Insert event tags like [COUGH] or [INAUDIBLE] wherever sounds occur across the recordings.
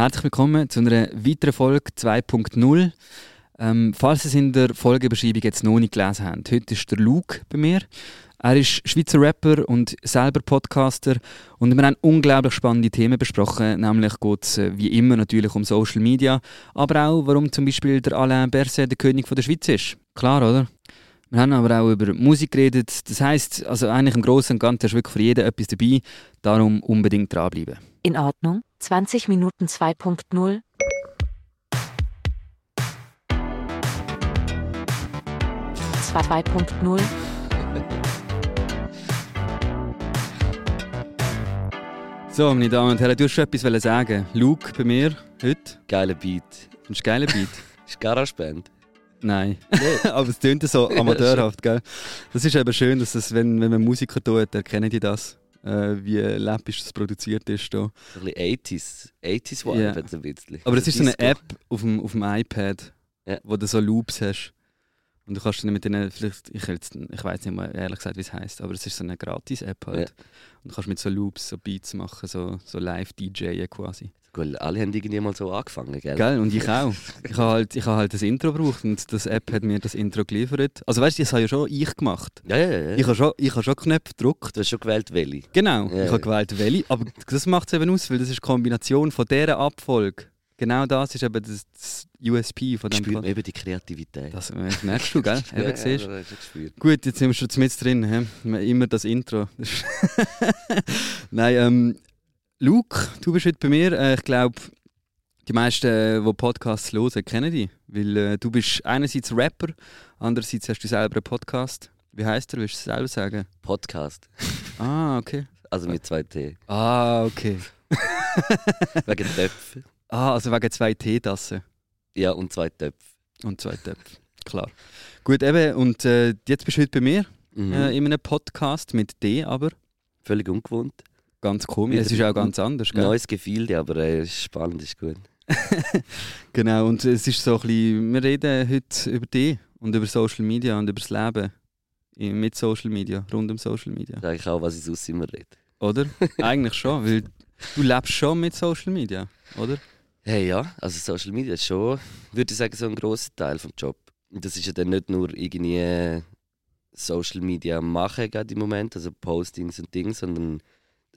Herzlich willkommen zu einer weiteren Folge 2.0. Ähm, falls Sie es in der Folgebeschreibung jetzt noch nicht gelesen haben, heute ist der Luke bei mir. Er ist Schweizer Rapper und selber Podcaster und wir haben unglaublich spannende Themen besprochen, nämlich geht es äh, wie immer natürlich um Social Media, aber auch warum zum Beispiel der Alain Berset der König von der Schweiz ist. Klar, oder? Wir haben aber auch über Musik geredet. Das heißt, also eigentlich im Großen und Ganzen ist wirklich für jeden etwas dabei. Darum unbedingt dranbleiben. In Ordnung. 20 Minuten 2.0. Zwei 2.0. [LAUGHS] So, meine Damen und Herren, du hast schon etwas sagen. Luke bei mir heute. Geiler Beat. Ein geiler Beat. [LAUGHS] ist Garageband. Nein, [LAUGHS] aber es klingt so amateurhaft, gell? Das ist eben schön, dass es, wenn, wenn man Musiker tut, erkennen die das, äh, wie läppisch das produziert ist. Da. Ein bisschen 80s, 80s Vibe Ja. ein bisschen. Aber es ist so eine. App auf dem, auf dem iPad, Ja. wo du so Loops hast. Und du kannst dann mit denen, vielleicht, ich, jetzt, ich weiß nicht mal ehrlich gesagt, wie es heißt, aber es ist so eine Gratis-App halt. Und du kannst mit so Loops so Beats machen, so, so live-DJen quasi. Gut, alle haben irgendwie mal so angefangen, gell? Gell? Und ich auch. Ich habe halt, ich habe halt das Intro gebraucht und das App hat mir das Intro geliefert. Also weißt du, das habe ja schon ich gemacht. Ja, ja, ja. Ich habe schon, ich habe schon Knöpfe gedruckt. du hast schon gewählt, welche. Genau, Ja, ich habe gewählt welche. Aber das macht es eben aus, weil das ist die Kombination von dieser Abfolge. Genau das ist eben das, das USP von dem Spürt eben die Kreativität. Das äh, merkst du, gell? [LAUGHS] Eben, ja, siehst. Ja. Gut, jetzt sind wir schon mit drin. He? Immer das Intro. [LAUGHS] Nein, ähm, Luke, du bist heute bei mir. Äh, ich glaube, die meisten, äh, die Podcasts hören, kennen dich. Weil äh, du bist einerseits Rapper, andererseits hast du selber einen Podcast. Wie heißt der? Willst du es selber sagen? Podcast. [LAUGHS] Ah, okay. Also mit zwei T. Ah, okay. [LAUGHS] Wegen Töpfen. Ah, also wegen zwei Teetassen Ja, und zwei Töpfe. und zwei Töpfe. Klar. Gut, eben, und äh, jetzt bist du heute bei mir Mhm. äh, in einem Podcast mit D, aber Völlig ungewohnt. Ganz komisch. Es ist auch ganz anders, gell? Neues Gefühl, aber äh, spannend, ist gut. [LAUGHS] Genau, und es ist so ein bisschen, wir reden heute über dich und über Social Media und über das Leben mit Social Media, rund um Social Media. Das ist eigentlich auch, was ich sonst immer rede. Oder? [LAUGHS] Eigentlich schon, weil du lebst schon mit Social Media, oder? Hey, ja, also Social Media ist schon, würde ich sagen, so ein grosser Teil vom Job. Und das ist ja dann nicht nur irgendwie Social Media machen gerade im Moment, also Postings und Dinge, sondern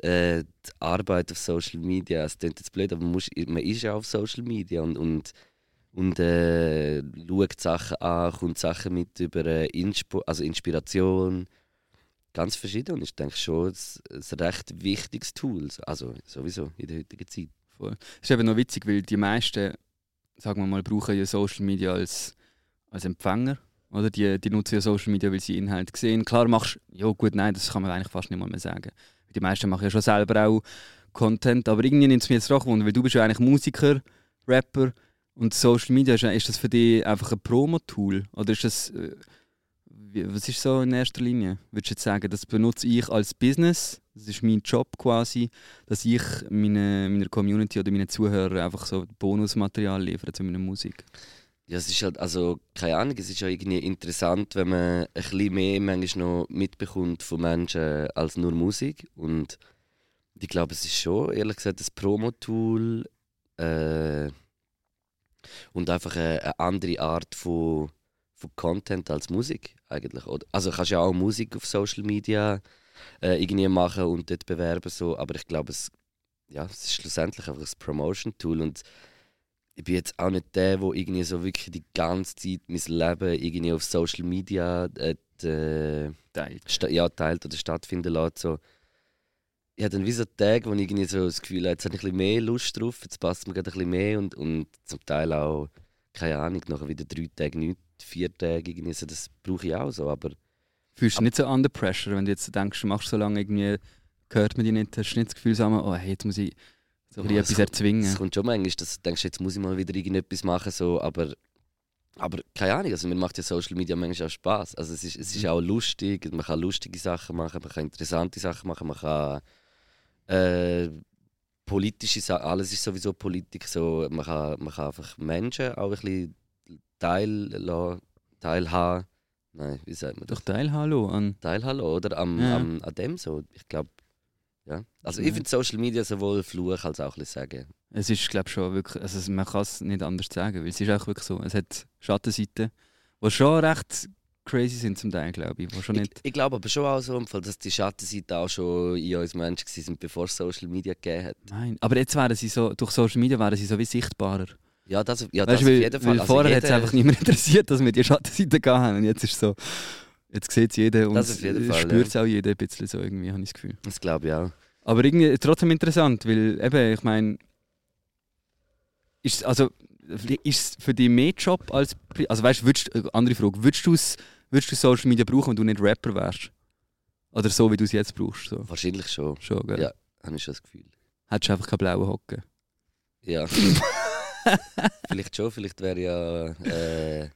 äh, die Arbeit auf Social Media. Es klingt jetzt blöd, aber man, muss, man ist ja auf Social Media und, und, und äh, schaut Sachen an, kommt Sachen mit über äh, Inspo also Inspiration. Ganz verschieden und ich denke schon, es ein recht wichtiges Tool. Also sowieso in der heutigen Zeit. Das ist eben noch witzig, weil die meisten, sagen wir mal, brauchen ja Social Media als, als Empfänger. Oder? Die, die nutzen ja Social Media, weil sie Inhalte sehen. Klar machst ja gut, nein, das kann man eigentlich fast nicht mal mehr sagen. Die meisten machen ja schon selber auch Content, aber irgendwie nimmt es mir jetzt doch Wunder, weil du bist ja eigentlich Musiker, Rapper und Social Media, ist, das für dich einfach ein Promo-Tool? Oder ist das, äh, was ist so in erster Linie? Würdest du jetzt sagen, das benutze ich als Business, das ist mein Job quasi, dass ich meine, meiner Community oder meinen Zuhörern einfach so Bonusmaterial liefere zu meiner Musik? Ja, es ist halt, also, keine Ahnung, es ist ja irgendwie interessant, wenn man ein bisschen mehr manchmal noch mitbekommt von Menschen als nur Musik. Und ich glaube, es ist schon, ehrlich gesagt, ein Promo-Tool äh, und einfach eine, eine andere Art von, von Content als Musik eigentlich. Also kannst ja auch Musik auf Social Media äh, irgendwie machen und dort bewerben, so, aber ich glaube, es, ja, es ist schlussendlich einfach ein Promotion-Tool und ich bin jetzt auch nicht der, der irgendwie so wirklich die ganze Zeit mein Leben irgendwie auf Social Media äh, äh, Teilt. ja, teilt oder stattfinden lässt. So. Ich habe dann wie so Tage, wo ich irgendwie so das Gefühl habe, jetzt habe ich ein bisschen mehr Lust drauf, jetzt passt mir gerade ein bisschen mehr und, und zum Teil auch, keine Ahnung, nachher wieder drei Tage nicht, vier Tage irgendwie so, das brauche ich auch so, aber Fühlst du dich nicht so under pressure, wenn du jetzt denkst, du machst so lange irgendwie, hört man dich nicht, hast du nicht das Gefühl, so, oh hey, jetzt muss ich so ein bisschen Ja, etwas erzwingen? Es kommt schon manchmal, dass du denkst, jetzt muss ich mal wieder irgendetwas machen, so, aber, aber keine Ahnung, also mir macht ja Social Media manchmal auch Spaß. Also es ist, es Mhm. ist auch lustig, man kann lustige Sachen machen, man kann interessante Sachen machen, man kann äh, politische Sachen, alles ist sowieso Politik, so, man, kann, man kann einfach Menschen auch ein bisschen teil, teilhaben, nein, wie sagt man das? Doch teilhallo an. Teilhaben, oder? Am, Ja. am, an dem so, ich glaube, Ja. Also Ja. ich finde Social Media sowohl Fluch als auch ein Sagen. Es ist, glaube ich, schon wirklich, also man kann es nicht anders sagen, weil es ist auch wirklich so. Es hat Schattenseiten, die schon recht crazy sind zum Teil, glaube ich. Wo schon Ich, nicht, ich glaube aber schon auch so, dass die Schattenseiten auch schon in uns Menschen waren, bevor es Social Media gegeben hat. nein. Aber jetzt wären sie so, durch Social Media wären sie so wie sichtbarer. Ja, das, ja, weißt das du, auf weil, jeden Fall. weil Also vorher hat es einfach niemand [LAUGHS] interessiert, dass wir die Schattenseiten gehabt haben. Und jetzt ist es so, jetzt sieht es jeder und spürt es auch jeder ein bisschen so irgendwie, habe ich das Gefühl. Das glaube ich auch. Aber irgendwie trotzdem interessant, weil eben, ich meine, ist also ist es für dich mehr Job als also weißt, würdest, äh, andere Frage, würdest du würdest du Social Media brauchen, wenn du nicht Rapper wärst? Oder so wie du es jetzt brauchst, so. Wahrscheinlich schon. Schon, gell? Ja. Habe ich schon das Gefühl. Hättest du einfach keine blauen Hocken. Ja. [LAUGHS] vielleicht schon, vielleicht wäre ja äh,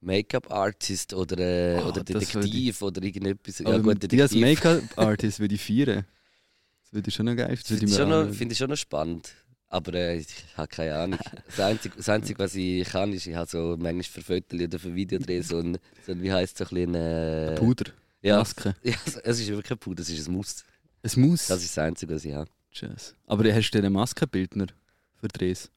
Make-up-Artist oder, äh, Ah, oder Detektiv oder irgendetwas. Ja, Aber gut, die als Detektiv Make-up-Artist würde ich feiern. Das würde ich schon noch geil das würde finde ich, finde ich schon noch spannend. Aber äh, ich habe keine Ahnung. Das Einzige, das Einzige, was ich kann, ist, ich habe so manchmal für Fotos oder für Videodreh so ein, so ein wie heisst es, so ein bisschen, äh, Puder, ja, Maske. [LAUGHS] ja, es ist wirklich kein Puder, es ist ein Muss. Es muss. Das ist das Einzige, was ich habe. Tschüss. Aber hast du einen Maskenbildner für Drehs?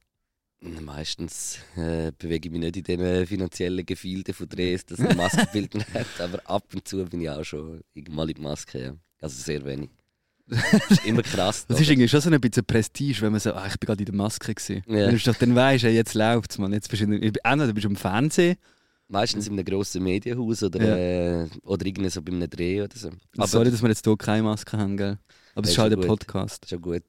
Meistens äh, bewege ich mich nicht in den finanziellen Gefilden von Dres, dass ein Maskenbildner [LAUGHS] hat, aber ab und zu bin ich auch schon mal in die Maske. Ja. Also sehr wenig. Das ist immer krass. Das ist irgendwie schon so ein bisschen Prestige, wenn man so, ah, ich bin gerade in der Maske gewesen. Ja. Dann, ist doch, dann weisst du, jetzt läuft's, man. Jetzt bist du, in, entweder bist du im Fernsehen, Meistens in einem grossen Medienhaus oder, Ja. äh, oder irgendwie so bei einem Dreh oder so. Aber sorry, dass wir jetzt hier keine Maske haben, gell? Aber es ist halt ein gut. Podcast. schon gut.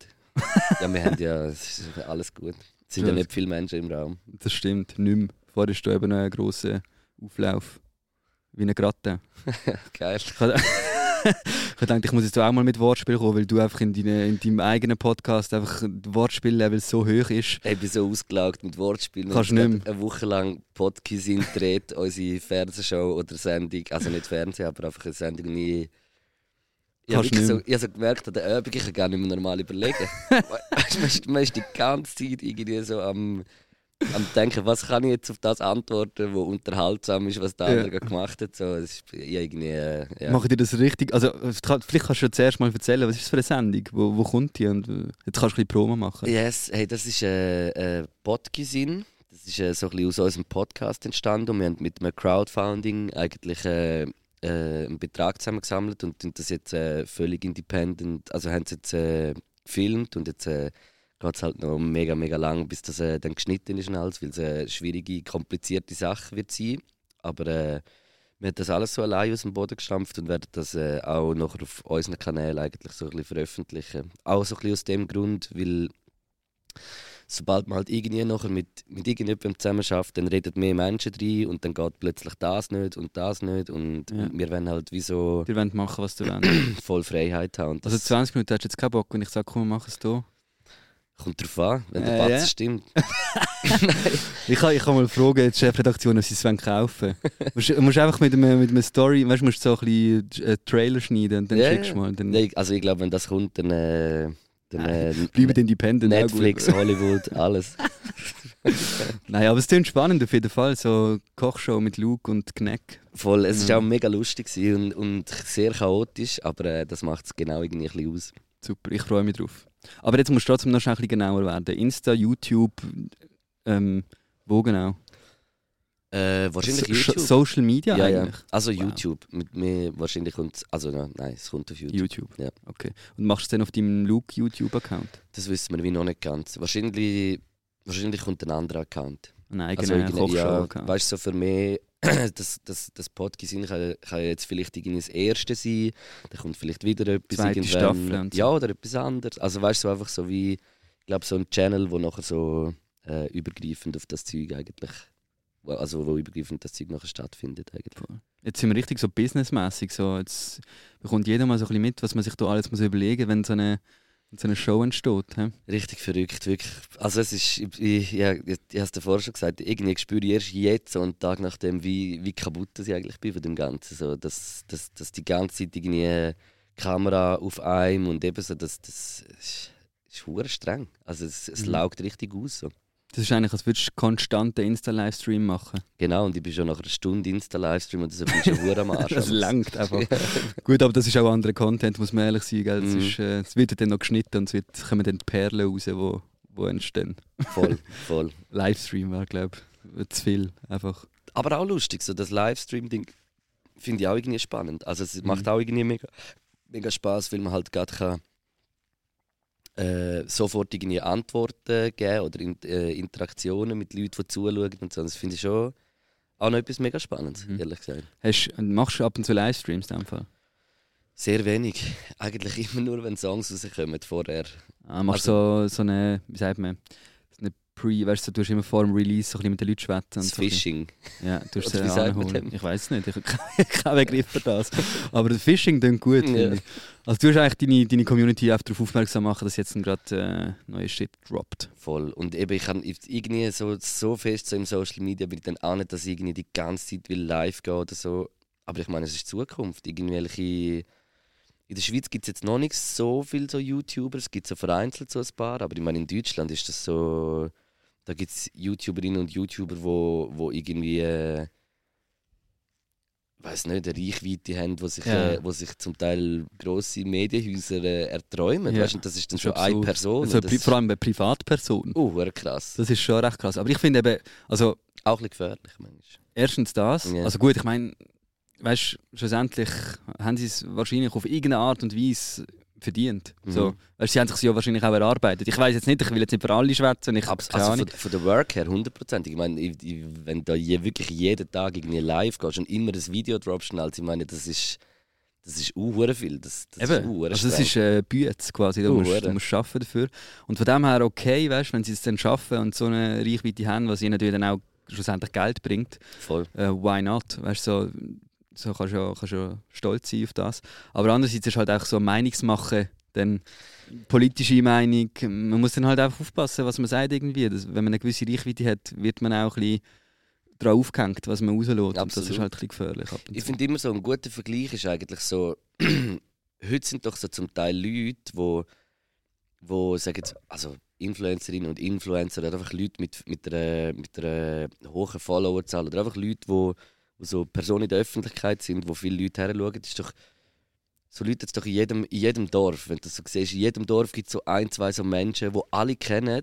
ja, wir haben ja es ist alles gut. Es sind ja Ja. nicht viele Menschen im Raum. Das stimmt, nicht mehr. Vorher ist da eben noch ein grosser Auflauf. Wie ein Gratte. [LAUGHS] Geil. Ich habe [LAUGHS] gedacht, ich muss jetzt auch mal mit Wortspiel kommen, weil du einfach in, deine, in deinem eigenen Podcast einfach das Wortspiellevel so hoch ist. Ich bin so ausgelaugt mit Wortspielen. Kannst nicht gerade Eine Woche lang Podcast dreht, [LAUGHS] unsere Fernsehshow oder Sendung. Also nicht Fernsehen, aber einfach eine Sendung. Und ich, habe so, ich hab so gemerkt, an der Übung, ich kann gar nicht mehr normal überlegen. [LAUGHS] man, ist, man ist die ganze Zeit irgendwie so am, am denken, was kann ich jetzt auf das antworten, was unterhaltsam ist, was der Ja. andere gemacht hat. So, das ist irgendwie, äh, ja. Mache dir das richtig? Also, vielleicht kannst du zuerst mal erzählen, was ist das für eine Sendung? Wo, wo kommt die? Und äh, jetzt kannst du ein bisschen Promo machen. Yes, hey, das ist äh, äh. Das ist äh, so ein bisschen aus unserem Podcast entstanden. Und wir haben mit einem Crowdfunding eigentlich äh, äh, einen Betrag zusammengesammelt und das jetzt äh, völlig independent. Also haben es jetzt äh, gefilmt und jetzt äh, geht es halt noch mega, mega lang, bis das äh, dann geschnitten ist und alles, weil es eine schwierige, komplizierte Sache wird sein. Aber äh, wir haben das alles so allein aus dem Boden gestampft und werden das äh, auch noch auf unseren Kanälen eigentlich so ein bisschen veröffentlichen. Auch so ein bisschen aus dem Grund, weil sobald man halt irgendwie nachher mit, mit irgendjemandem zusammen schafft, dann redet mehr Menschen drin und dann geht plötzlich das nicht und das nicht und Ja. wir wollen halt wie so Die wollen machen, was du willst. [CLEARS THROAT] voll Freiheit haben. Also 20 Minuten hast du jetzt keinen Bock, wenn ich sage, komm, mach es hier. kommt darauf an, wenn der Äh, Batz ja. stimmt. [LAUGHS] [LAUGHS] Ich kann, ich kann mal fragen, die Chefredaktion, ob sie es kaufen [LAUGHS] wollen. du musst einfach mit einem, mit einem Story, weißt musst so ein bisschen einen Trailer schneiden und dann Ja, schickst du mal. Dann Nein, also ich glaube, wenn das kommt, dann, äh, dann äh, bleiben independent. Netflix. Hollywood, [LAUGHS] alles. Nein, aber es klingt spannend auf jeden Fall. So Kochshow mit Luke und Kneck. Voll, es Mhm. war auch mega lustig und, und sehr chaotisch, aber äh, das macht es genau irgendwie ein bisschen aus. Super, ich freue mich drauf. Aber jetzt musst du trotzdem noch ein bisschen genauer werden. Insta, YouTube, ähm, wo genau? Äh, wahrscheinlich So- YouTube. Social Media ja, ja. eigentlich? Also Wow. YouTube. Mit mir wahrscheinlich kommt also ja, nein, es kommt auf YouTube. YouTube. Ja. Okay. Und machst du es dann auf deinem Luke YouTube-Account? Das wissen wir wie noch nicht ganz. Wahrscheinlich, wahrscheinlich kommt ein anderer Account. Ein Also eigener irgendein- ja, Kochshow-Account. weißt du, so für mich, [CLEARS THROAT] das, das, das Podcast kann, kann jetzt vielleicht das erste sein, dann kommt vielleicht wieder etwas Zweite irgendwann. Staffel so. Ja, oder etwas anderes. Also weißt du, so einfach so wie, ich glaube, so ein Channel, wo nachher so äh, übergreifend auf das Zeug eigentlich, also wo übergreifend das Zeug nachher stattfindet eigentlich. Jetzt sind wir richtig so businessmäßig. So, jetzt bekommt jeder mal so ein bisschen mit, was man sich da alles muss überlegen muss, wenn so eine, wenn so eine Show entsteht. He? Richtig verrückt, wirklich. Also es ist, ich, ich, ich, ich, ich habe es davor schon gesagt, irgendwie spüre ich erst jetzt, so einen Tag nachdem, wie, wie kaputt ich eigentlich bin von dem Ganzen. So, dass, dass, dass die ganze Zeit irgendwie eine Kamera auf einem und eben so, das, das ist, ist streng. Also es, es Mhm. laugt richtig aus. So. Das ist eigentlich, als würdest du konstanten Insta-Livestream machen. Genau, und ich bin schon nach einer Stunde Insta-Livestream und das ich schon hure am Arsch. [LAUGHS] Das langt einfach. [LAUGHS] Gut, aber das ist auch anderer Content, muss man ehrlich sein. Gell? Das Mhm. ist, äh, es wird dann noch geschnitten und es wird, kommen dann die Perlen raus, die wo, wo entstehen. voll, [LAUGHS] voll. Livestream war, glaube ich, zu viel. Einfach. Aber auch lustig, so das Livestream-Ding finde ich auch irgendwie spannend. Also es Mhm. macht auch irgendwie mega, mega Spaß, weil man halt gerade kann äh, sofort irgendwie Antworten geben oder in, äh, Interaktionen mit Leuten, die zuschauen und so. Das finde ich schon auch noch etwas mega Spannendes, Mhm. ehrlich gesagt. Hast, machst du ab und zu Livestreams in dem Fall? Sehr wenig. [LAUGHS] Eigentlich immer nur, wenn Songs rauskommen vorher. Ah, machst Also- du so, so eine, wie sagt man, Pre, weißt du, du tust immer vor dem Release so ein bisschen mit den Leuten schwätzen. Das so Phishing. Ja, du hast anholen. dem? Ich weiß nicht, ich habe [LAUGHS] keinen Begriff für das. Aber das Phishing klingt gut, Ja. Also du hast eigentlich deine, deine Community auch darauf aufmerksam machen, dass jetzt gerade äh, neue Shit droppt. Voll. Und eben, ich kann irgendwie so, so fest so im Social Media bin ich dann auch nicht, dass ich irgendwie die ganze Zeit will live gehen oder so. Aber ich meine, es ist Zukunft. Irgendwelche in der Schweiz gibt es jetzt noch nicht so viele so YouTuber, es gibt so vereinzelt so ein paar, aber ich meine, in Deutschland ist das so, da gibt es YouTuberinnen und YouTuber, wo, wo irgendwie, äh, weiß nicht, eine Reichweite haben, wo sich, Ja. äh, wo sich zum Teil grosse Medienhäuser äh, erträumen. Ja. Weißt, und das ist dann ist eine. Person. Also, das, vor allem bei Privatpersonen. uh, krass. Das ist schon recht krass. Aber ich finde eben, also Auch ein bisschen gefährlich manchmal. erstens das. Ja. Also gut, ich meine, weißt schlussendlich haben sie es wahrscheinlich auf irgendeine Art und Weise verdient. Mhm. So, sie haben sich ja wahrscheinlich auch erarbeitet. Ich weiß jetzt nicht, ich will jetzt nicht für alle schwätzen. Ich habe keine also Ahnung. von, von der Work her 100%. Ich meine, ich, ich, wenn du je, wirklich jeden Tag irgendwie live gehst und immer ein Video droppst, schnell, ich meine, das ist, das ist uh, viel. Das, das ist Eben, uh, also das ist äh, Bütz quasi, du Uh, musst, du musst arbeiten dafür. Und von dem her okay, weißt, wenn sie es dann schaffen und so eine Reichweite haben, was ihnen natürlich dann auch schlussendlich Geld bringt, Voll. äh, why not? Weißt, so, so kannst du ja, kannst ja stolz sein auf das. Aber andererseits ist halt auch so Meinungsmachen, dann politische Meinung, man muss dann halt einfach aufpassen, was man sagt irgendwie. Das, wenn man eine gewisse Reichweite hat, wird man auch ein bisschen drauf aufgehängt, was man rauslässt. Und das Absolut. ist halt ein bisschen gefährlich. Ich finde immer so ein guter Vergleich ist eigentlich so, [CLEARS THROAT] heute sind doch so zum Teil Leute, wo, wo sagen jetzt, also Influencerinnen und Influencer oder einfach Leute mit, mit, einer, mit einer hohen Followerzahl oder einfach Leute, wo, wo so Personen in der Öffentlichkeit sind, wo viele Leute her schauen, ist doch so Leute jetzt doch in jedem, in jedem Dorf, wenn du das so siehst, in jedem Dorf gibt es so ein, zwei so Menschen, wo alle kennen,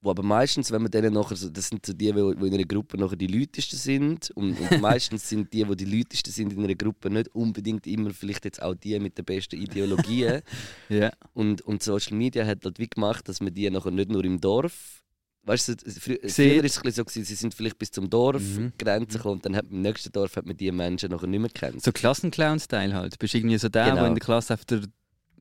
wo aber meistens, wenn man denen nachher, so, das sind so die, die die in einer Gruppe nachher die Leutesten sind und, und [LAUGHS] meistens sind die, die die Leutesten sind in einer Gruppe nicht unbedingt immer vielleicht jetzt auch die mit den besten Ideologien [LAUGHS] Ja. und, und Social Media hat halt wie gemacht, dass man die nachher nicht nur im Dorf Weißt du, frü früher war es so, gewesen, sie sind vielleicht bis zum Dorf, Mhm. Grenze gekommen und dann hat man im nächsten Dorf hat man die Menschen nachher nicht mehr kennt. So Klassenclown-Style halt. Du bist irgendwie so der, Genau. der in der Klasse einfach der,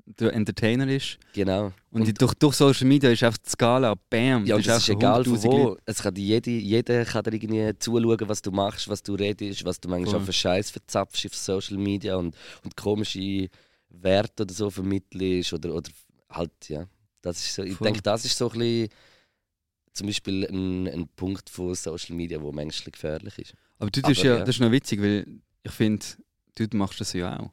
der Entertainer ist. Genau. Und, die- durch, durch Social Media ist einfach die Skala, bam. Ja, und das ist egal von 100'000 wo. Leute. Es kann jede, jeder kann dir irgendwie zuschauen, was du machst, was du redest, was du manchmal Voll. auch für Scheiß verzapfst auf Social Media und, und komische Werte oder so vermittelst oder, oder halt, ja. Das ist so, ich Voll. denke, das ist so ein bisschen zum Beispiel ein, ein Punkt von Social Media, wo menschlich gefährlich ist. Aber du tust Aber ja, ja. das ist noch witzig, weil ich finde, du machst das ja auch.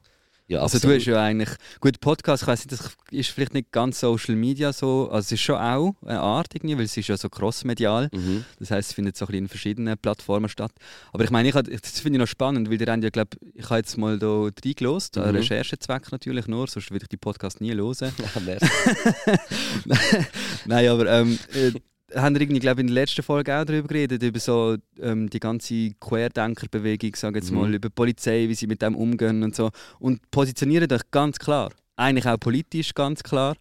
Ja, Also du hast ja eigentlich, gut, Podcast, ich weiß nicht, das ist vielleicht nicht ganz Social Media so, also es ist schon auch eine Art irgendwie, weil es ist ja so crossmedial. Mhm. Das heißt, es findet so ein bisschen in verschiedenen Plattformen statt. Aber ich meine, ich, das finde ich noch spannend, weil ihr habt ja, glaub, ich habe jetzt mal da reingelost, an Mhm. Recherchezweck natürlich nur, sonst würde ich die Podcast nie hören. [LAUGHS] Ja. [LAUGHS] Nein, aber ähm, äh, haben wir irgendwie, glaube in der letzten Folge auch darüber geredet, über so ähm, die ganze Querdenkerbewegung, sage jetzt Mhm. mal, über die Polizei, wie sie mit dem umgehen und so. Und positionieren euch ganz klar. Eigentlich auch politisch ganz klar.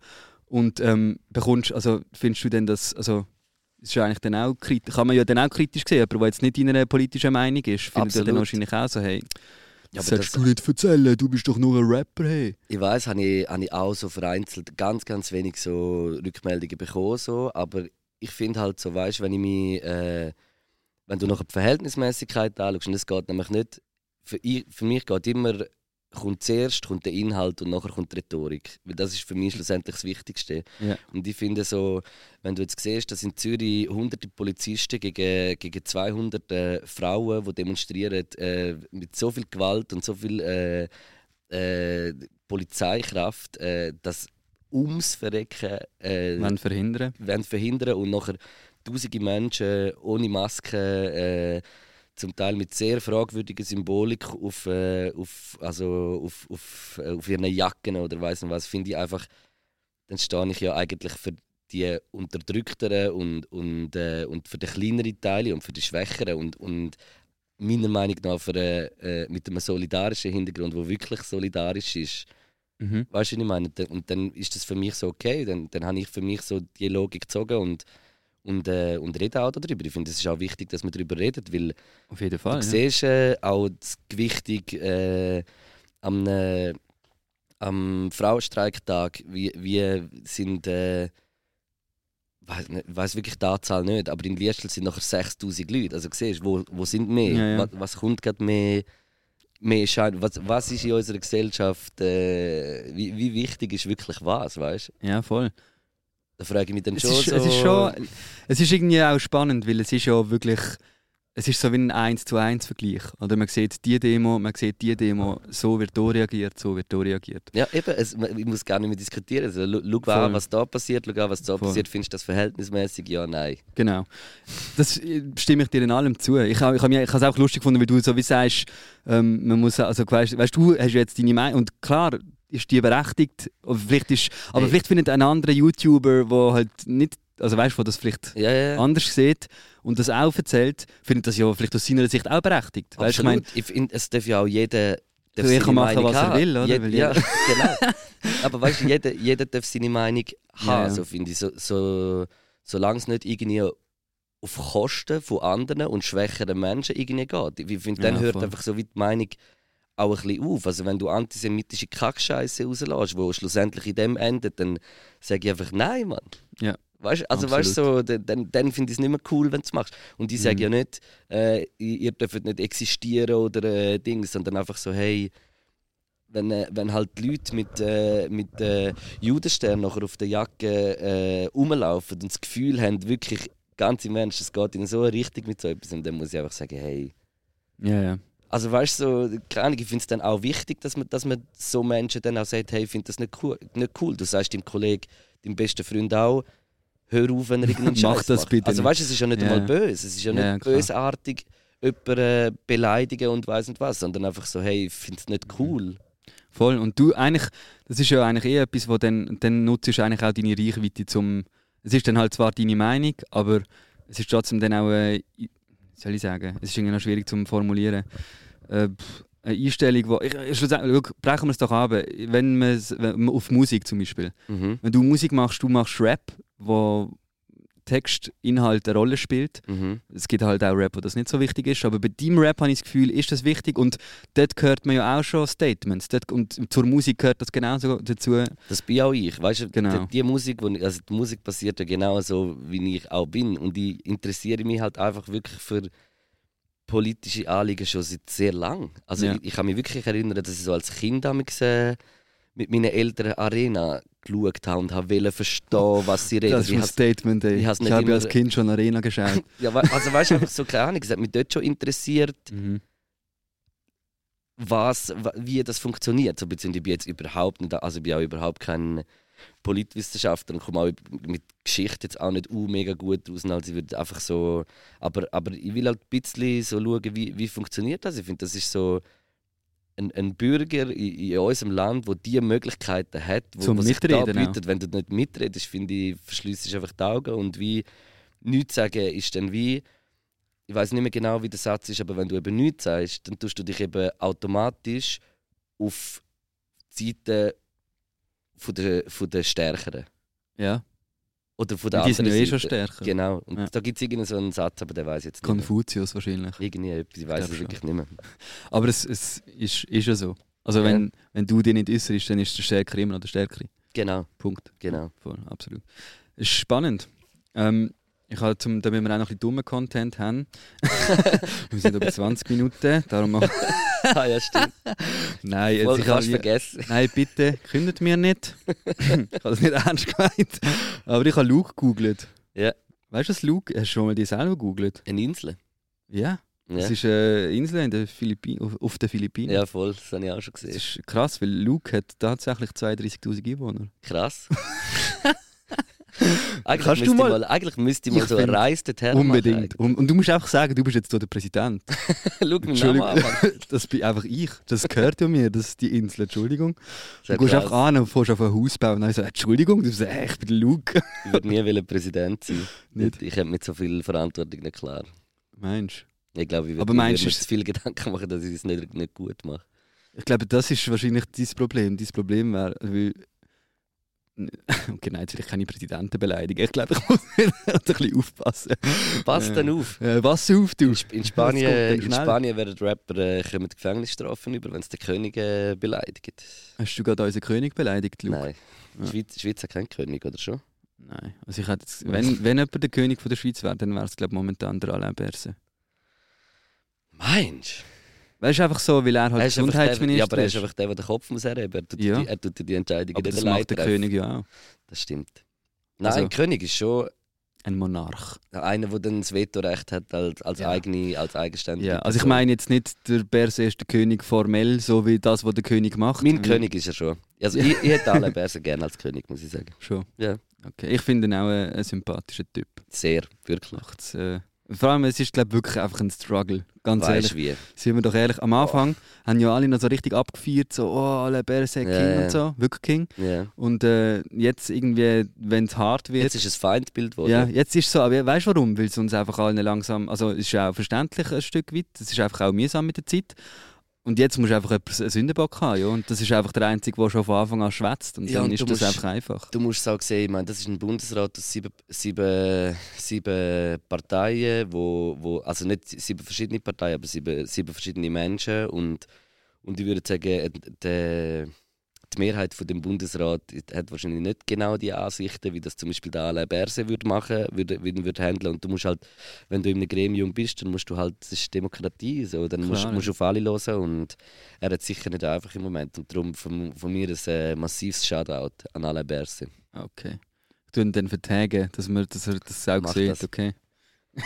Und ähm, bekommst, also findest du denn das, also ist ja eigentlich dann auch kritisch, kann man ja dann auch kritisch sehen, aber der jetzt nicht in einer politischen Meinung ist, findet ja dann wahrscheinlich auch so, hey, Ja, das sollst das- du nicht erzählen, du bist doch nur ein Rapper, hey. Ich weiß, habe ich, habe ich auch so vereinzelt ganz, ganz wenig so Rückmeldungen bekommen. So. Aber ich finde halt so, weißt wenn ich mich, äh, wenn du nach der Verhältnismäßigkeit anschaust, und es geht nämlich nicht, für, ich, für mich geht immer, kommt zuerst kommt der Inhalt und nachher kommt die Rhetorik. Weil das ist für mich schlussendlich das Wichtigste. Ja. Und ich finde so, wenn du jetzt siehst, dass in Zürich hunderte Polizisten gegen, gegen 200 äh, Frauen, die demonstrieren, äh, mit so viel Gewalt und so viel äh, äh, Polizeikraft, äh, das ums Verrecken äh, Wenn verhindern. wollen verhindern und nachher tausende Menschen ohne Maske, äh, zum Teil mit sehr fragwürdiger Symbolik auf, äh, auf, also auf, auf, äh, auf ihren Jacken oder weiß nicht was, finde ich einfach, dann stehe ich ja eigentlich für die Unterdrückteren und, und, äh, und für die kleineren Teile und für die Schwächeren und, und meiner Meinung nach für, äh, mit einem solidarischen Hintergrund, wo wirklich solidarisch ist. Mhm. Weißt du, was ich meine? Und dann ist das für mich so okay. Dann, dann habe ich für mich so die Logik gezogen und, und, äh, und rede auch darüber. Ich finde, es ist auch wichtig, dass man darüber redet, weil Auf jeden Fall. du ja. siehst äh, auch das Gewichtig äh, am, äh, am Frauenstreiktag, wie, wie sind. Äh, weiß weiß wirklich die Anzahl nicht, aber in Liestel sind nachher 6000 Leute. Also siehst wo, wo sind mehr? Ja, ja. Was, was kommt gerade mehr, mehr Schein? Was, was ist in unserer Gesellschaft, äh, wie, wie wichtig ist wirklich was, weißt du? Ja, voll. Da frage ich mich dann Es schon ist, so... es ist schon. Es ist irgendwie auch spannend, weil es ist ja wirklich. Es ist so wie ein 1 zu 1 Vergleich. Oder man sieht die Demo, man sieht die Demo, so wird da reagiert, so wird da reagiert. Ja, eben, es, ich muss gar nicht mehr diskutieren. Also, schau an, was da passiert, schau an, was da Voll. passiert. Findest du das verhältnismäßig? Ja, nein. Genau. Das stimme ich dir in allem zu. Ich habe ich mir- ich habe es auch lustig gefunden, weil du so wie sagst, ähm, man muss, also weißt, weißt du, hast jetzt deine Meinung und klar ist die berechtigt, aber vielleicht ist, aber Hey. vielleicht findet ein anderer YouTuber, der halt nicht, also weißt du, das vielleicht Ja, ja. anders sieht und das auch erzählt, findet das ja vielleicht aus seiner Sicht auch berechtigt. Weißt, du, ich meine, Absolut. Ich finde, es darf ja auch jeder. darf Jeder seine kann machen, Meinung was er will, oder? Jed- ja, [LAUGHS] genau. Aber weißt du, jeder, jeder darf seine Meinung haben, Ja, so finde ich. So, so, solange es nicht irgendwie auf Kosten von anderen und schwächeren Menschen irgendwie geht. Ich finde, dann hört voll. einfach so wie die Meinung auch ein bisschen auf. Also wenn du antisemitische Kackscheiße rauslässt, wo schlussendlich in dem endet, dann sage ich einfach nein, Mann. Ja. Weißt, also weißt, so, dann, dann- finde ich es nicht mehr cool, wenn du es machst. Und ich sage Mhm. ja nicht, äh, ihr dürft nicht existieren oder äh, Dings, sondern einfach so, hey, wenn, äh, wenn halt die Leute mit, äh, mit äh, Judenstern nachher auf der Jacke äh, rumlaufen und das Gefühl haben, wirklich ganz im Ernst, es geht ihnen so richtig mit so etwas, und dann muss ich einfach sagen, hey. ja, ja. Also weißt du, so, keine Ahnung, ich finde es dann auch wichtig, dass man, dass man so Menschen dann auch sagt, hey, ich finde das nicht cool, nicht cool. Du sagst deinem Kollegen, deinem besten Freund auch, hör auf, wenn er irgendeinen [LAUGHS] Mach Scheiß das macht. bitte Also weißt du, es ist ja nicht Ja. einmal böse, es ist ja nicht klar. bösartig, jemanden äh, beleidigen und weiss nicht was, sondern einfach so, hey, ich finde es Mhm. nicht cool. Voll. Und du eigentlich, das ist ja eigentlich eh etwas, wo dann, dann nutzt du eigentlich auch deine Reichweite zum. Es ist dann halt zwar deine Meinung, aber es ist trotzdem dann auch, äh, soll ich sagen, es ist irgendwie noch schwierig zu formulieren. Äh, eine Einstellung, wo, ich, ich, schlussendlich- brechen wir es doch ab, wenn man es- wenn man auf Musik zum Beispiel. Mhm. Wenn du Musik machst, du machst Rap, wo Text, Inhalt eine Rolle spielt. Mhm. Es gibt halt auch Rap, wo das nicht so wichtig ist, aber bei deinem Rap habe ich das Gefühl, ist das wichtig und dort hört man ja auch schon Statements. Dort, und zur Musik gehört das genauso dazu. Das bin auch ich. Weißt du, Genau. die, die Musik, also die Musik passiert ja genau so, wie ich auch bin. Und ich interessiere mich halt einfach wirklich für politische Anliegen schon seit sehr lang. Also Ja. ich, ich kann mich wirklich erinnern, dass ich so als Kind damals, äh, mit meinen Eltern Arena geschaut habe und habe verstehen, was sie reden. Das ist Ich ein has- Statement, ey. ich Ich, habe immer- als Kind schon Arena geschaut. [LAUGHS] ja, also weißt du, so keine Ahnung, es hat mich dort schon interessiert, mhm. was, wa- wie das funktioniert. So, beziehungsweise ich bin jetzt überhaupt nicht, also ich bin auch überhaupt kein Politwissenschaftler und komme auch mit Geschichte jetzt auch nicht uh, mega gut raus. Also ich würde einfach so, aber, aber ich will halt ein bisschen so schauen, wie, wie funktioniert das. Ich finde, das ist so ein, ein Bürger in, in unserem Land, der diese Möglichkeiten hat, wo, Zum wo sich da bietet. Wenn du nicht mitredest, finde ich, verschließt einfach die Augen und wie nichts sagen ist dann wie ich weiß nicht mehr genau, wie der Satz ist, aber wenn du eben nichts sagst, dann tust du dich eben automatisch auf die Seite von der, von der Stärkeren. Ja, Oder von der die sind ja eh schon stärker. Genau. Und Ja. da gibt es irgendeinen so einen Satz, aber den weiß jetzt nicht. Konfuzius wahrscheinlich. Irgendwie etwas, ich weiß es schon. wirklich nicht mehr. [LAUGHS] Aber es, es ist, ist ja so. Also Ja. wenn, wenn du dich nicht äußerst, dann ist der Stärkere immer noch der Stärkere. Genau, Punkt. genau. Voll, absolut. Es ist spannend. Ähm, ich habe zum, damit wir auch noch ein bisschen dummen Content haben. [LAUGHS] wir sind über 20 [LAUGHS] Minuten, darum mach, ah ja, stimmt. Nein, jetzt, ich habe, vergessen. nein, bitte, kündet mir nicht. [LAUGHS] ich habe das nicht ernst gemeint. Aber ich habe Luke gegoogelt. Ja. Weißt du, was Luke? Hast du schon mal die selber gegoogelt? Eine Insel. Ja. Ja. Das ist eine Insel in den Philippinen, auf, auf den Philippinen. ja, voll, das habe ich auch schon Das gesehen. ist krass, weil Luke hat tatsächlich 32.000 Einwohner. Krass. [LAUGHS] Eigentlich, Kannst du müsste mal- mal, eigentlich müsste ich mal so eine Reise dorthin Unbedingt. Und, und du musst einfach sagen, du bist jetzt hier der Präsident. machen. [LAUGHS] Schau mich an. [LAUGHS] Das bin einfach ich. Das gehört ja mir, das ist die Insel. Entschuldigung. Du gehst krass. einfach an und fährst auf ein Haus bauen und dann so, Entschuldigung, du sagst, hey, ich bin Luke. Ich würde nie wollen Präsident sein. [LAUGHS] Nicht? Ich hätte mit so viel Verantwortung nicht klar. Meinst Ich glaube, ich würde mir du- zu viel Gedanken machen, dass ich es nicht, nicht gut mache. Ich glaube, das ist wahrscheinlich dein Problem. Dein Problem wäre, weil. [LAUGHS] Okay, nein, jetzt will ich keine Präsidenten beleidigen. Ich glaube, ich muss [LAUGHS] ein bisschen aufpassen. Passt Äh, dann auf. Äh, was auf, du? In, Sp in, Spanien, in. Spanien werden Rapper äh, kommen Gefängnisstrafen über, wenn sie den König äh, beleidigen. Hast du gerade unseren König beleidigt, Luke? Nein. Ja. Die Schweiz, Schweiz hat keinen König, oder schon? Nein. Also ich hätte jetzt, wenn, wenn jemand der König von der Schweiz wäre, dann wäre es glaube momentan der Alain Berset. Meinst Weißt du, einfach so, weil er halt Er ist Gesundheitsminister Ja, aber er ist ist. einfach der, der den Kopf muss erheben. Er tut, Ja. die, er tut die Entscheidungen Aber das macht der treffen. König ja auch. Das stimmt. Nein, Also- ein König ist schon Ein Monarch. einer, der dann das Vetorecht hat als, als, Ja. eigene, als eigenständige Ja, also ich meine jetzt nicht, der Berset ist der König formell, so wie das, was der König macht. Mein König ist er schon. Also ich, ich hätte alle Bärsen gerne als König, muss ich sagen. Schon. Ja. Okay. Ich finde ihn auch ein, ein sympathischer Typ. Sehr, wirklich. Macht's, äh, vor allem, es ist glaube wirklich einfach ein Struggle. Ganz Weißt ehrlich. wie? Sind wir doch ehrlich, am Anfang haben ja alle noch so richtig abgefeiert, so, oh, alle Berset King Ja, ja. und so, wirklich King. Ja. Und äh, jetzt irgendwie, wenn es hart wird, Jetzt ist es Feindbild geworden. Ja, jetzt ist es so, aber weißt du warum? Weil es uns einfach allen langsam, also es ist ja auch verständlich ein Stück weit, es ist einfach auch mühsam mit der Zeit. Und jetzt musst du einfach einen Sündenbock haben, ja? und das ist einfach der Einzige, der schon von Anfang an schwätzt. Und Ja, dann und ist das musst- einfach einfach. Du musst es auch sehen, ich meine, das ist ein Bundesrat aus sieben, sieben, sieben Parteien, wo, wo, also nicht sieben verschiedene Parteien, aber sieben, sieben verschiedene Menschen. Und, und ich würde sagen, äh, der, die Mehrheit von dem Bundesrat hat wahrscheinlich nicht genau die Ansichten, wie das zum Beispiel der Alain Berset würde machen, würde, würde, würde handeln. Und du musst halt, wenn du in einem Gremium bist, dann musst du halt, das ist Demokratie, so, dann musst Klar, musst ja. du auf alle hören. Und er hat sicher nicht einfach im Moment. Und darum von, von mir ein äh, massives Shoutout an Alain Berset. Okay. Ich tue ihn dann vertagen, dass man dass er das auch Mach sieht, das. okay? [LAUGHS]